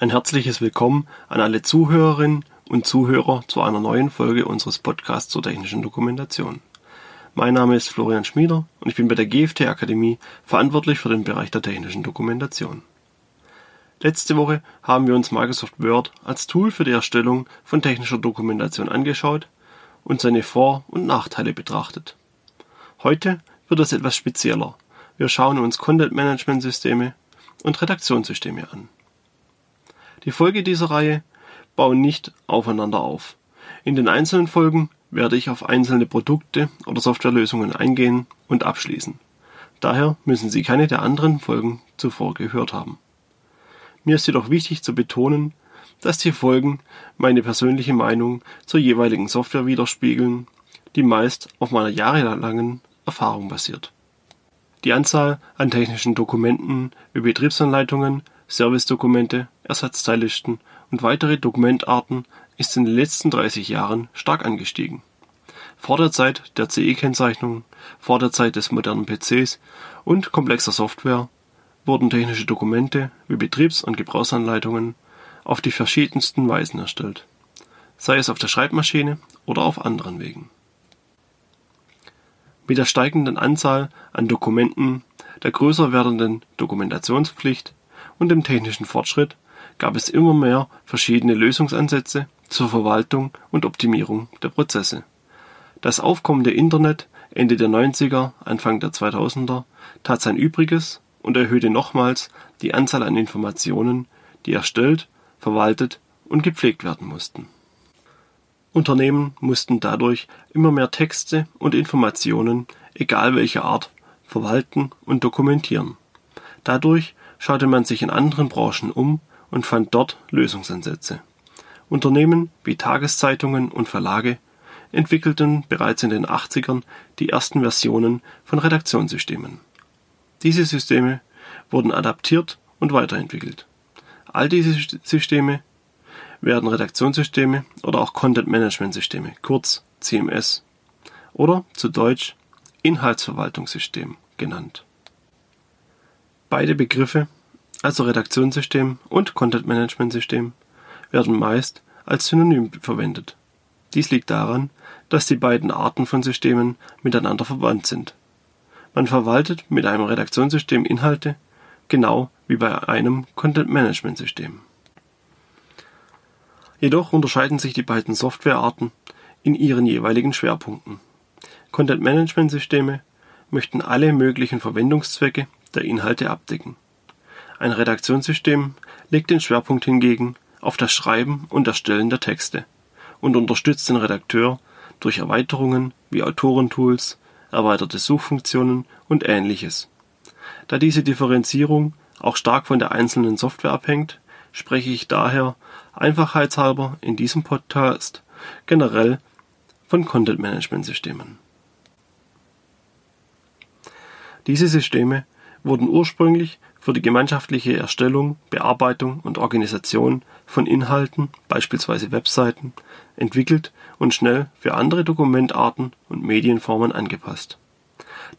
Ein herzliches Willkommen an alle Zuhörerinnen und Zuhörer zu einer neuen Folge unseres Podcasts zur technischen Dokumentation. Mein Name ist Florian Schmieder und ich bin bei der GFT Akademie verantwortlich für den Bereich der technischen Dokumentation. Letzte Woche haben wir uns Microsoft Word als Tool für die Erstellung von technischer Dokumentation angeschaut und seine Vor- und Nachteile betrachtet. Heute wird es etwas spezieller. Wir schauen uns Content-Management-Systeme und Redaktionssysteme an. Die Folge dieser Reihe bauen nicht aufeinander auf. In den einzelnen Folgen werde ich auf einzelne Produkte oder Softwarelösungen eingehen und abschließen. Daher müssen Sie keine der anderen Folgen zuvor gehört haben. Mir ist jedoch wichtig zu betonen, dass die Folgen meine persönliche Meinung zur jeweiligen Software widerspiegeln, die meist auf meiner jahrelangen Erfahrung basiert. Die Anzahl an technischen Dokumenten wie Betriebsanleitungen, Servicedokumente, Ersatzteillisten und weitere Dokumentarten ist in den letzten 30 Jahren stark angestiegen. Vor der Zeit der CE-Kennzeichnung, vor der Zeit des modernen PCs und komplexer Software wurden technische Dokumente wie Betriebs- und Gebrauchsanleitungen auf die verschiedensten Weisen erstellt, sei es auf der Schreibmaschine oder auf anderen Wegen. Mit der steigenden Anzahl an Dokumenten, der größer werdenden Dokumentationspflicht und dem technischen Fortschritt gab es immer mehr verschiedene Lösungsansätze zur Verwaltung und Optimierung der Prozesse. Das aufkommende Internet Ende der 90er, Anfang der 2000er tat sein Übriges und erhöhte nochmals die Anzahl an Informationen, die erstellt, verwaltet und gepflegt werden mussten. Unternehmen mussten dadurch immer mehr Texte und Informationen, egal welcher Art, verwalten und dokumentieren. Dadurch schaute man sich in anderen Branchen um und fand dort Lösungsansätze. Unternehmen wie Tageszeitungen und Verlage entwickelten bereits in den 80ern die ersten Versionen von Redaktionssystemen. Diese Systeme wurden adaptiert und weiterentwickelt. All diese Systeme werden Redaktionssysteme oder auch Content Management Systeme, kurz CMS oder zu Deutsch Inhaltsverwaltungssystem genannt. Beide Begriffe, also Redaktionssystem und Content Management System, werden meist als Synonym verwendet. Dies liegt daran, dass die beiden Arten von Systemen miteinander verwandt sind. Man verwaltet mit einem Redaktionssystem Inhalte, genau wie bei einem Content Management System. Jedoch unterscheiden sich die beiden Softwarearten in ihren jeweiligen Schwerpunkten. Content Management Systeme möchten alle möglichen Verwendungszwecke der Inhalte abdecken. Ein Redaktionssystem legt den Schwerpunkt hingegen auf das Schreiben und Erstellen der Texte und unterstützt den Redakteur durch Erweiterungen wie Autorentools, erweiterte Suchfunktionen und ähnliches. Da diese Differenzierung auch stark von der einzelnen Software abhängt, spreche ich daher einfachheitshalber in diesem Podcast generell von Content Management Systemen. Diese Systeme wurden ursprünglich für die gemeinschaftliche Erstellung, Bearbeitung und Organisation von Inhalten, beispielsweise Webseiten, entwickelt und schnell für andere Dokumentarten und Medienformen angepasst.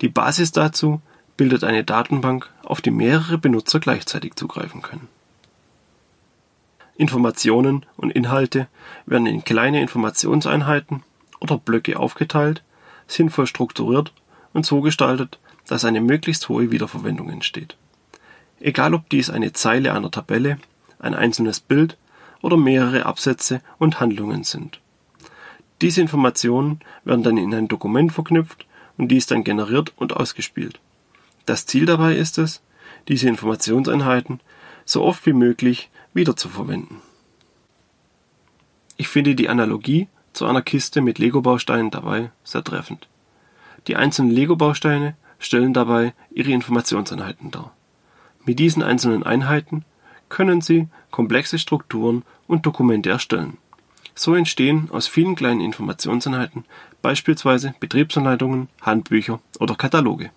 Die Basis dazu bildet eine Datenbank, auf die mehrere Benutzer gleichzeitig zugreifen können. Informationen und Inhalte werden in kleine Informationseinheiten oder Blöcke aufgeteilt, sinnvoll strukturiert und so gestaltet, dass eine möglichst hohe Wiederverwendung entsteht. Egal ob dies eine Zeile einer Tabelle, ein einzelnes Bild oder mehrere Absätze und Handlungen sind. Diese Informationen werden dann in ein Dokument verknüpft und dies dann generiert und ausgespielt. Das Ziel dabei ist es, diese Informationseinheiten so oft wie möglich wiederzuverwenden. Ich finde die Analogie zu einer Kiste mit Lego-Bausteinen dabei sehr treffend. Die einzelnen Lego-Bausteine stellen dabei ihre Informationseinheiten dar. Mit diesen einzelnen Einheiten können Sie komplexe Strukturen und Dokumente erstellen. So entstehen aus vielen kleinen Informationseinheiten beispielsweise Betriebsanleitungen, Handbücher oder Kataloge.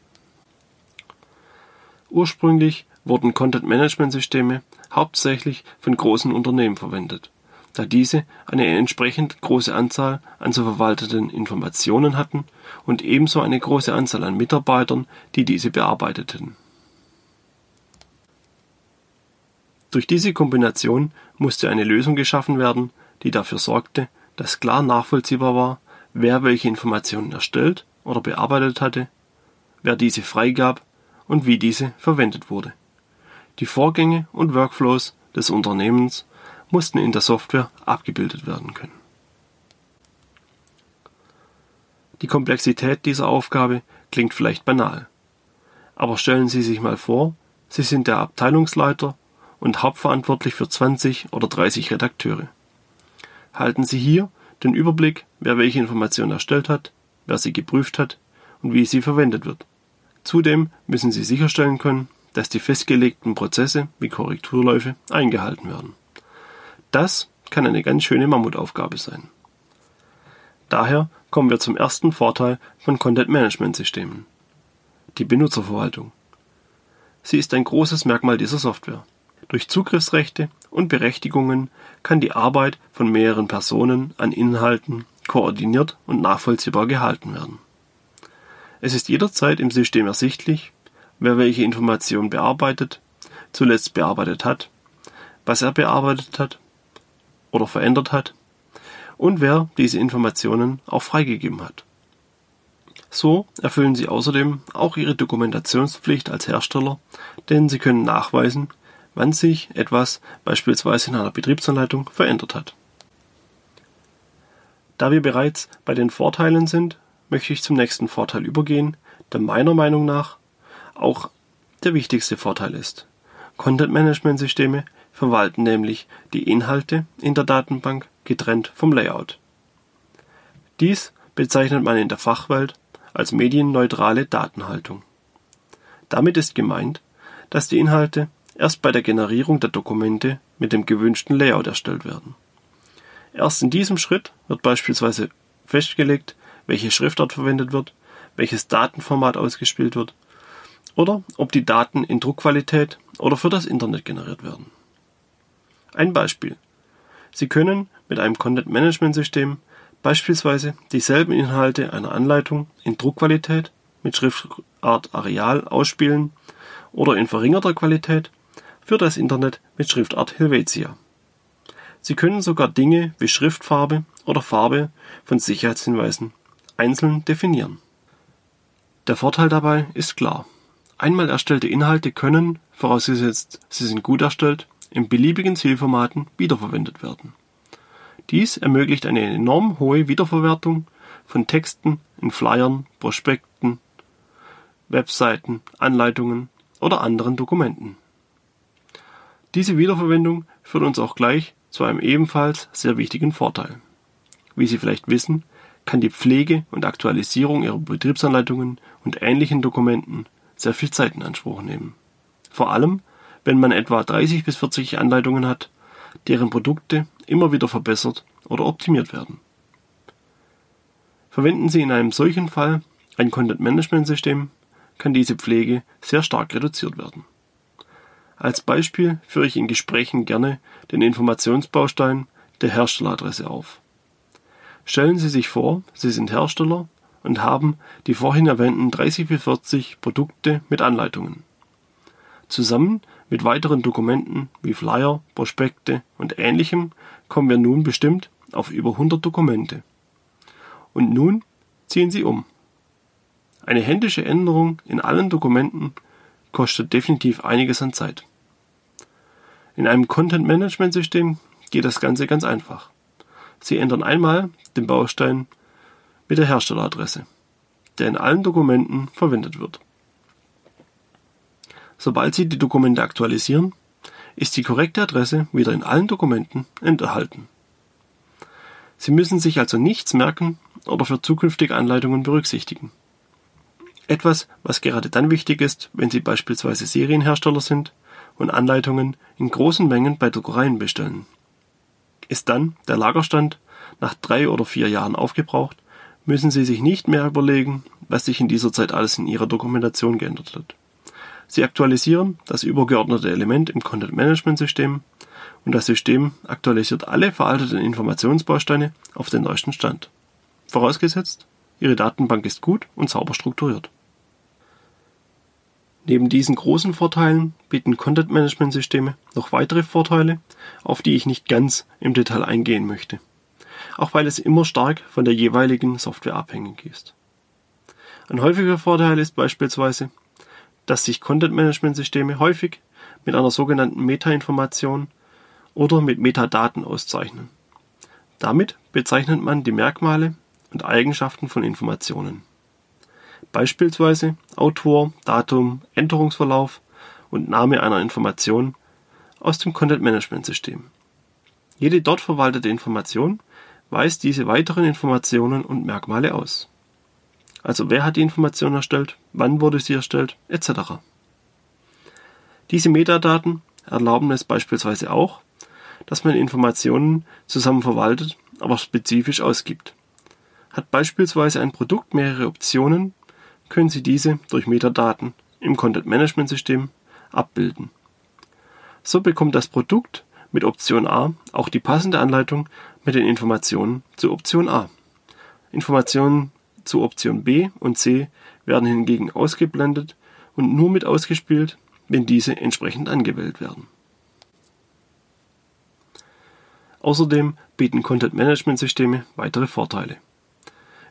Ursprünglich wurden Content-Management-Systeme hauptsächlich von großen Unternehmen verwendet, da diese eine entsprechend große Anzahl an zu verwalteten Informationen hatten und ebenso eine große Anzahl an Mitarbeitern, die diese bearbeiteten. Durch diese Kombination musste eine Lösung geschaffen werden, die dafür sorgte, dass klar nachvollziehbar war, wer welche Informationen erstellt oder bearbeitet hatte, wer diese freigab und wie diese verwendet wurde. Die Vorgänge und Workflows des Unternehmens mussten in der Software abgebildet werden können. Die Komplexität dieser Aufgabe klingt vielleicht banal. Aber stellen Sie sich mal vor, Sie sind der Abteilungsleiter und hauptverantwortlich für 20 oder 30 Redakteure. Halten Sie hier den Überblick, wer welche Informationen erstellt hat, wer sie geprüft hat und wie sie verwendet wird. Zudem müssen Sie sicherstellen können, dass die festgelegten Prozesse wie Korrekturläufe eingehalten werden. Das kann eine ganz schöne Mammutaufgabe sein. Daher kommen wir zum ersten Vorteil von Content-Management-Systemen. Die Benutzerverwaltung. Sie ist ein großes Merkmal dieser Software. Durch Zugriffsrechte und Berechtigungen kann die Arbeit von mehreren Personen an Inhalten koordiniert und nachvollziehbar gehalten werden. Es ist jederzeit im System ersichtlich, wer welche Information bearbeitet, zuletzt bearbeitet hat, was er bearbeitet hat oder verändert hat und wer diese Informationen auch freigegeben hat. So erfüllen Sie außerdem auch Ihre Dokumentationspflicht als Hersteller, denn Sie können nachweisen, wann sich etwas beispielsweise in einer Betriebsanleitung verändert hat. Da wir bereits bei den Vorteilen sind, möchte ich zum nächsten Vorteil übergehen, der meiner Meinung nach auch der wichtigste Vorteil ist. Content-Management-Systeme verwalten nämlich die Inhalte in der Datenbank getrennt vom Layout. Dies bezeichnet man in der Fachwelt als medienneutrale Datenhaltung. Damit ist gemeint, dass die Inhalte erst bei der Generierung der Dokumente mit dem gewünschten Layout erstellt werden. Erst in diesem Schritt wird beispielsweise festgelegt, welche Schriftart verwendet wird, welches Datenformat ausgespielt wird oder ob die Daten in Druckqualität oder für das Internet generiert werden. Ein Beispiel. Sie können mit einem Content-Management-System beispielsweise dieselben Inhalte einer Anleitung in Druckqualität mit Schriftart Areal ausspielen oder in verringerter Qualität für das Internet mit Schriftart Helvetia. Sie können sogar Dinge wie Schriftfarbe oder Farbe von Sicherheitshinweisen einzeln definieren. Der Vorteil dabei ist klar. Einmal erstellte Inhalte können, vorausgesetzt sie sind gut erstellt, in beliebigen Zielformaten wiederverwendet werden. Dies ermöglicht eine enorm hohe Wiederverwertung von Texten in Flyern, Prospekten, Webseiten, Anleitungen oder anderen Dokumenten. Diese Wiederverwendung führt uns auch gleich zu einem ebenfalls sehr wichtigen Vorteil. Wie Sie vielleicht wissen, kann die Pflege und Aktualisierung Ihrer Betriebsanleitungen und ähnlichen Dokumenten sehr viel Zeit in Anspruch nehmen. Vor allem, wenn man etwa 30 bis 40 Anleitungen hat, deren Produkte immer wieder verbessert oder optimiert werden. Verwenden Sie in einem solchen Fall ein Content-Management-System, kann diese Pflege sehr stark reduziert werden. Als Beispiel führe ich in Gesprächen gerne den Informationsbaustein der Herstelleradresse auf. Stellen Sie sich vor, Sie sind Hersteller und haben die vorhin erwähnten 30 bis 40 Produkte mit Anleitungen. Zusammen mit weiteren Dokumenten wie Flyer, Prospekte und ähnlichem kommen wir nun bestimmt auf über 100 Dokumente. Und nun ziehen Sie um. Eine händische Änderung in allen Dokumenten kostet definitiv einiges an Zeit. In einem Content-Management-System geht das Ganze ganz einfach. Sie ändern einmal den Baustein mit der Herstelleradresse, der in allen Dokumenten verwendet wird. Sobald Sie die Dokumente aktualisieren, ist die korrekte Adresse wieder in allen Dokumenten enthalten. Sie müssen sich also nichts merken oder für zukünftige Anleitungen berücksichtigen. Etwas, was gerade dann wichtig ist, wenn Sie beispielsweise Serienhersteller sind und Anleitungen in großen Mengen bei Druckereien bestellen. Ist dann der Lagerstand nach drei oder vier Jahren aufgebraucht, müssen Sie sich nicht mehr überlegen, was sich in dieser Zeit alles in Ihrer Dokumentation geändert hat. Sie aktualisieren das übergeordnete Element im Content-Management-System und das System aktualisiert alle veralteten Informationsbausteine auf den neuesten Stand. Vorausgesetzt, Ihre Datenbank ist gut und sauber strukturiert. Neben diesen großen Vorteilen bieten Content-Management-Systeme noch weitere Vorteile, auf die ich nicht ganz im Detail eingehen möchte, auch weil es immer stark von der jeweiligen Software abhängig ist. Ein häufiger Vorteil ist beispielsweise, dass sich Content-Management-Systeme häufig mit einer sogenannten Meta-Information oder mit Metadaten auszeichnen. Damit bezeichnet man die Merkmale und Eigenschaften von Informationen beispielsweise Autor, Datum, Änderungsverlauf und Name einer Information aus dem Content-Management-System. Jede dort verwaltete Information weist diese weiteren Informationen und Merkmale aus. Also wer hat die Information erstellt, wann wurde sie erstellt, etc. Diese Metadaten erlauben es beispielsweise auch, dass man Informationen zusammen verwaltet, aber spezifisch ausgibt. Hat beispielsweise ein Produkt mehrere Optionen, können Sie diese durch Metadaten im Content-Management-System abbilden. So bekommt das Produkt mit Option A auch die passende Anleitung mit den Informationen zu Option A. Informationen zu Option B und C werden hingegen ausgeblendet und nur mit ausgespielt, wenn diese entsprechend angewählt werden. Außerdem bieten Content-Management-Systeme weitere Vorteile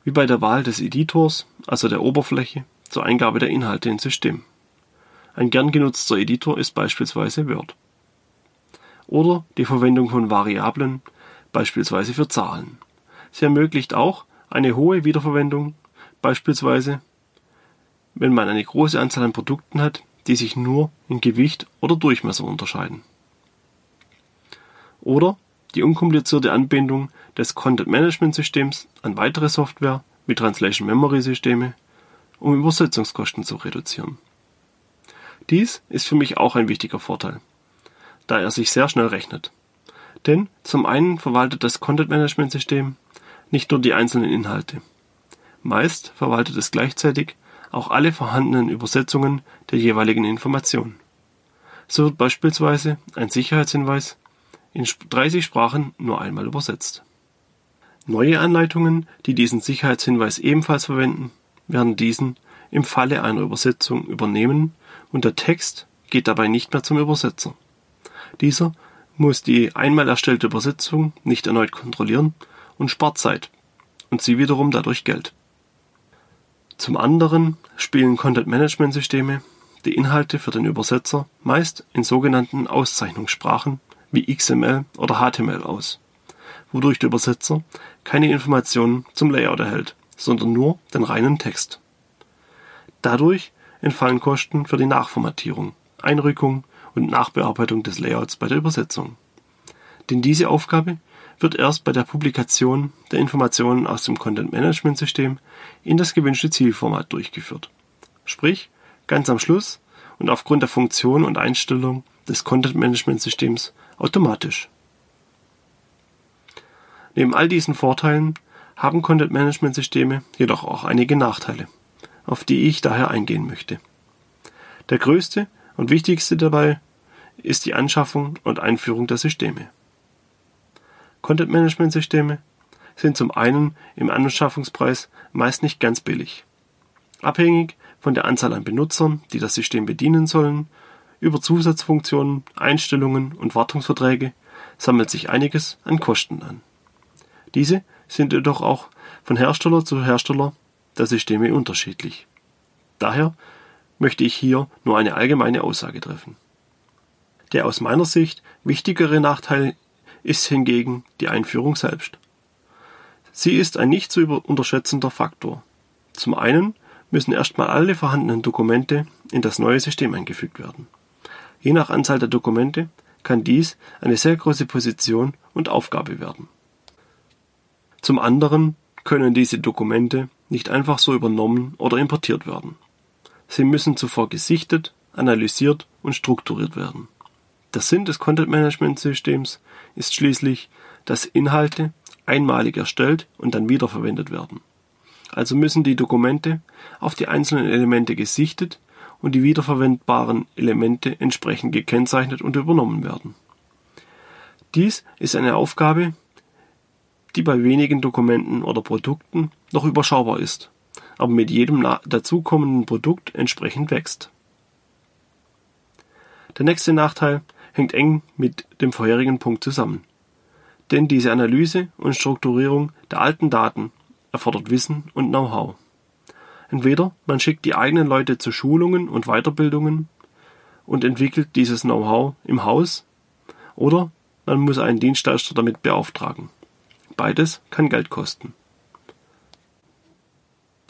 wie bei der Wahl des Editors, also der Oberfläche, zur Eingabe der Inhalte ins System. Ein gern genutzter Editor ist beispielsweise Word. Oder die Verwendung von Variablen, beispielsweise für Zahlen. Sie ermöglicht auch eine hohe Wiederverwendung, beispielsweise wenn man eine große Anzahl an Produkten hat, die sich nur in Gewicht oder Durchmesser unterscheiden. Oder die unkomplizierte Anbindung des Content-Management-Systems an weitere Software wie Translation-Memory-Systeme, um Übersetzungskosten zu reduzieren. Dies ist für mich auch ein wichtiger Vorteil, da er sich sehr schnell rechnet. Denn zum einen verwaltet das Content-Management-System nicht nur die einzelnen Inhalte. Meist verwaltet es gleichzeitig auch alle vorhandenen Übersetzungen der jeweiligen Information. So wird beispielsweise ein Sicherheitshinweis in 30 Sprachen nur einmal übersetzt. Neue Anleitungen, die diesen Sicherheitshinweis ebenfalls verwenden, werden diesen im Falle einer Übersetzung übernehmen und der Text geht dabei nicht mehr zum Übersetzer. Dieser muss die einmal erstellte Übersetzung nicht erneut kontrollieren und spart Zeit und sie wiederum dadurch Geld. Zum anderen spielen Content-Management-Systeme die Inhalte für den Übersetzer meist in sogenannten Auszeichnungssprachen wie XML oder HTML aus, wodurch der Übersetzer keine Informationen zum Layout erhält, sondern nur den reinen Text. Dadurch entfallen Kosten für die Nachformatierung, Einrückung und Nachbearbeitung des Layouts bei der Übersetzung. Denn diese Aufgabe wird erst bei der Publikation der Informationen aus dem Content-Management-System in das gewünschte Zielformat durchgeführt. Sprich, ganz am Schluss und aufgrund der Funktion und Einstellung des Content-Management-Systems automatisch. Neben all diesen Vorteilen haben Content-Management-Systeme jedoch auch einige Nachteile, auf die ich daher eingehen möchte. Der größte und wichtigste dabei ist die Anschaffung und Einführung der Systeme. Content-Management-Systeme sind zum einen im Anschaffungspreis meist nicht ganz billig. Abhängig von der Anzahl an Benutzern, die das System bedienen sollen über Zusatzfunktionen, Einstellungen und Wartungsverträge sammelt sich einiges an Kosten an. Diese sind jedoch auch von Hersteller zu Hersteller der Systeme unterschiedlich. Daher möchte ich hier nur eine allgemeine Aussage treffen. Der aus meiner Sicht wichtigere Nachteil ist hingegen die Einführung selbst. Sie ist ein nicht zu unterschätzender Faktor. Zum einen müssen erstmal alle vorhandenen Dokumente in das neue System eingefügt werden. Je nach Anzahl der Dokumente kann dies eine sehr große Position und Aufgabe werden. Zum anderen können diese Dokumente nicht einfach so übernommen oder importiert werden. Sie müssen zuvor gesichtet, analysiert und strukturiert werden. Der Sinn des Content Management Systems ist schließlich, dass Inhalte einmalig erstellt und dann wiederverwendet werden. Also müssen die Dokumente auf die einzelnen Elemente gesichtet und die wiederverwendbaren Elemente entsprechend gekennzeichnet und übernommen werden. Dies ist eine Aufgabe, die bei wenigen Dokumenten oder Produkten noch überschaubar ist, aber mit jedem dazukommenden Produkt entsprechend wächst. Der nächste Nachteil hängt eng mit dem vorherigen Punkt zusammen. Denn diese Analyse und Strukturierung der alten Daten erfordert Wissen und Know-how. Entweder man schickt die eigenen Leute zu Schulungen und Weiterbildungen und entwickelt dieses Know-how im Haus, oder man muss einen Dienstleister damit beauftragen. Beides kann Geld kosten.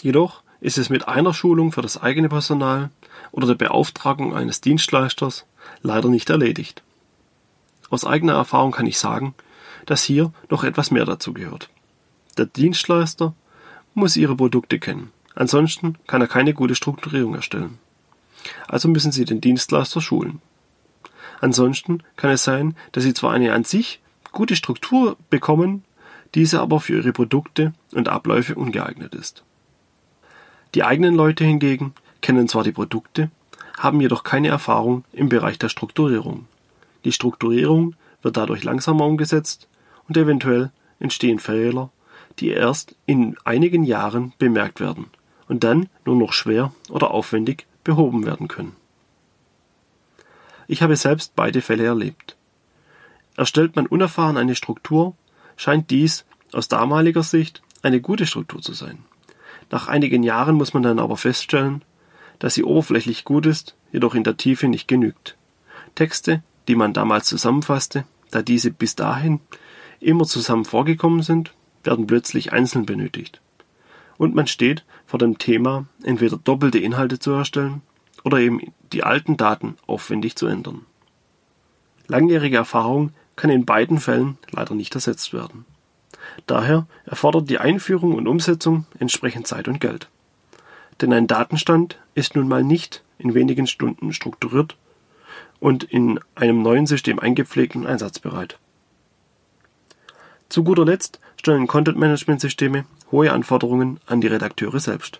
Jedoch ist es mit einer Schulung für das eigene Personal oder der Beauftragung eines Dienstleisters leider nicht erledigt. Aus eigener Erfahrung kann ich sagen, dass hier noch etwas mehr dazu gehört. Der Dienstleister muss ihre Produkte kennen, ansonsten kann er keine gute Strukturierung erstellen. Also müssen Sie den Dienstleister schulen. Ansonsten kann es sein, dass Sie zwar eine an sich gute Struktur bekommen, diese aber für Ihre Produkte und Abläufe ungeeignet ist. Die eigenen Leute hingegen kennen zwar die Produkte, haben jedoch keine Erfahrung im Bereich der Strukturierung. Die Strukturierung wird dadurch langsamer umgesetzt und eventuell entstehen Fehler, die erst in einigen Jahren bemerkt werden und dann nur noch schwer oder aufwendig behoben werden können. Ich habe selbst beide Fälle erlebt. Erstellt man unerfahren eine Struktur, scheint dies aus damaliger Sicht eine gute Struktur zu sein. Nach einigen Jahren muss man dann aber feststellen, dass sie oberflächlich gut ist, jedoch in der Tiefe nicht genügt. Texte, die man damals zusammenfasste, da diese bis dahin immer zusammen vorgekommen sind, werden plötzlich einzeln benötigt. Und man steht vor dem Thema, entweder doppelte Inhalte zu erstellen oder eben die alten Daten aufwendig zu ändern. Langjährige Erfahrung kann in beiden Fällen leider nicht ersetzt werden. Daher erfordert die Einführung und Umsetzung entsprechend Zeit und Geld. Denn ein Datenstand ist nun mal nicht in wenigen Stunden strukturiert und in einem neuen System eingepflegt und einsatzbereit. Zu guter Letzt stellen Content-Management-Systeme hohe Anforderungen an die Redakteure selbst.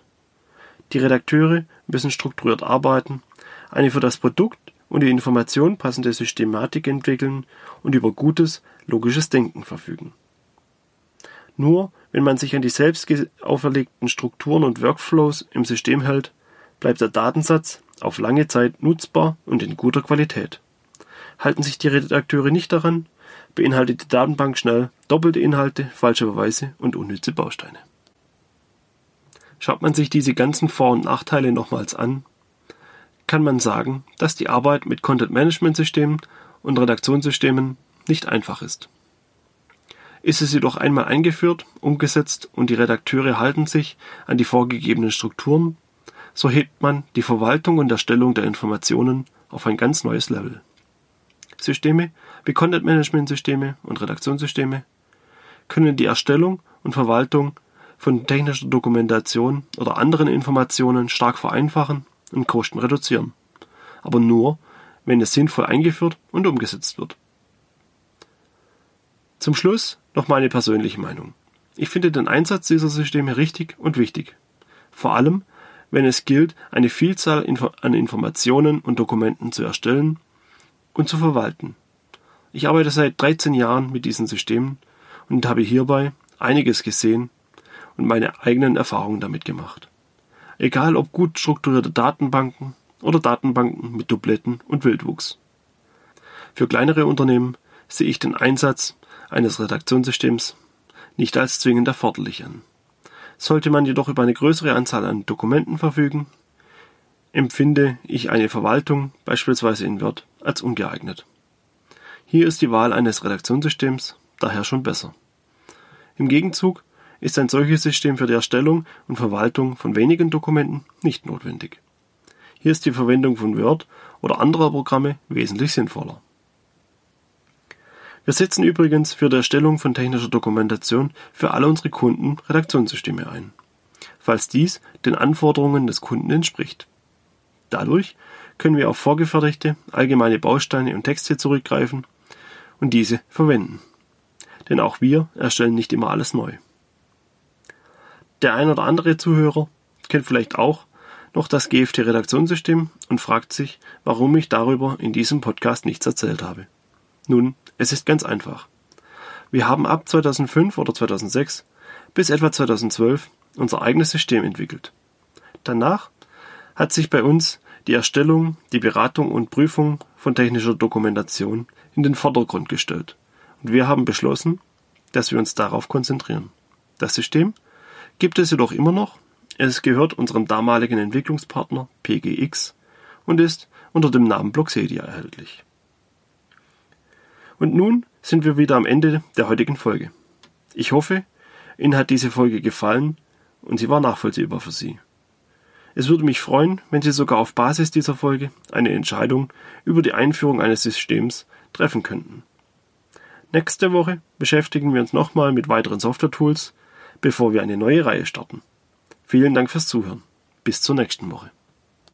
Die Redakteure müssen strukturiert arbeiten, eine für das Produkt und die Information passende Systematik entwickeln und über gutes, logisches Denken verfügen. Nur wenn man sich an die selbst auferlegten Strukturen und Workflows im System hält, bleibt der Datensatz auf lange Zeit nutzbar und in guter Qualität. Halten sich die Redakteure nicht daran, beinhaltet die Datenbank schnell doppelte Inhalte, falsche Verweise und unnütze Bausteine. Schaut man sich diese ganzen Vor- und Nachteile nochmals an, kann man sagen, dass die Arbeit mit Content-Management-Systemen und Redaktionssystemen nicht einfach ist. Ist es jedoch einmal eingeführt, umgesetzt und die Redakteure halten sich an die vorgegebenen Strukturen, so hebt man die Verwaltung und Erstellung der Informationen auf ein ganz neues Level. Systeme wie Content-Management-Systeme und Redaktionssysteme können die Erstellung und Verwaltung von technischer Dokumentation oder anderen Informationen stark vereinfachen und Kosten reduzieren, aber nur, wenn es sinnvoll eingeführt und umgesetzt wird. Zum Schluss noch meine persönliche Meinung. Ich finde den Einsatz dieser Systeme richtig und wichtig. Vor allem, wenn es gilt, eine Vielzahl an Informationen und Dokumenten zu erstellen und zu verwalten. Ich arbeite seit 13 Jahren mit diesen Systemen und habe hierbei einiges gesehen und meine eigenen Erfahrungen damit gemacht. Egal ob gut strukturierte Datenbanken oder Datenbanken mit Dubletten und Wildwuchs. Für kleinere Unternehmen sehe ich den Einsatz eines Redaktionssystems nicht als zwingend erforderlich an. Sollte man jedoch über eine größere Anzahl an Dokumenten verfügen, empfinde ich eine Verwaltung, beispielsweise in Word, als ungeeignet. Hier ist die Wahl eines Redaktionssystems daher schon besser. Im Gegenzug ist ein solches System für die Erstellung und Verwaltung von wenigen Dokumenten nicht notwendig. Hier ist die Verwendung von Word oder anderer Programme wesentlich sinnvoller. Wir setzen übrigens für die Erstellung von technischer Dokumentation für alle unsere Kunden Redaktionssysteme ein, falls dies den Anforderungen des Kunden entspricht. Dadurch können wir auf vorgefertigte allgemeine Bausteine und Texte zurückgreifen und diese verwenden. Denn auch wir erstellen nicht immer alles neu. Der ein oder andere Zuhörer kennt vielleicht auch noch das GFT-Redaktionssystem und fragt sich, warum ich darüber in diesem Podcast nichts erzählt habe. Nun, es ist ganz einfach. Wir haben ab 2005 oder 2006 bis etwa 2012 unser eigenes System entwickelt. Danach hat sich bei uns die Erstellung, die Beratung und Prüfung von technischer Dokumentation in den Vordergrund gestellt. Und wir haben beschlossen, dass wir uns darauf konzentrieren. Das System gibt es jedoch immer noch. Es gehört unserem damaligen Entwicklungspartner PGX und ist unter dem Namen Bloxedia erhältlich. Und nun sind wir wieder am Ende der heutigen Folge. Ich hoffe, Ihnen hat diese Folge gefallen und sie war nachvollziehbar für Sie. Es würde mich freuen, wenn Sie sogar auf Basis dieser Folge eine Entscheidung über die Einführung eines Systems treffen könnten. Nächste Woche beschäftigen wir uns nochmal mit weiteren Software-Tools, bevor wir eine neue Reihe starten. Vielen Dank fürs Zuhören. Bis zur nächsten Woche.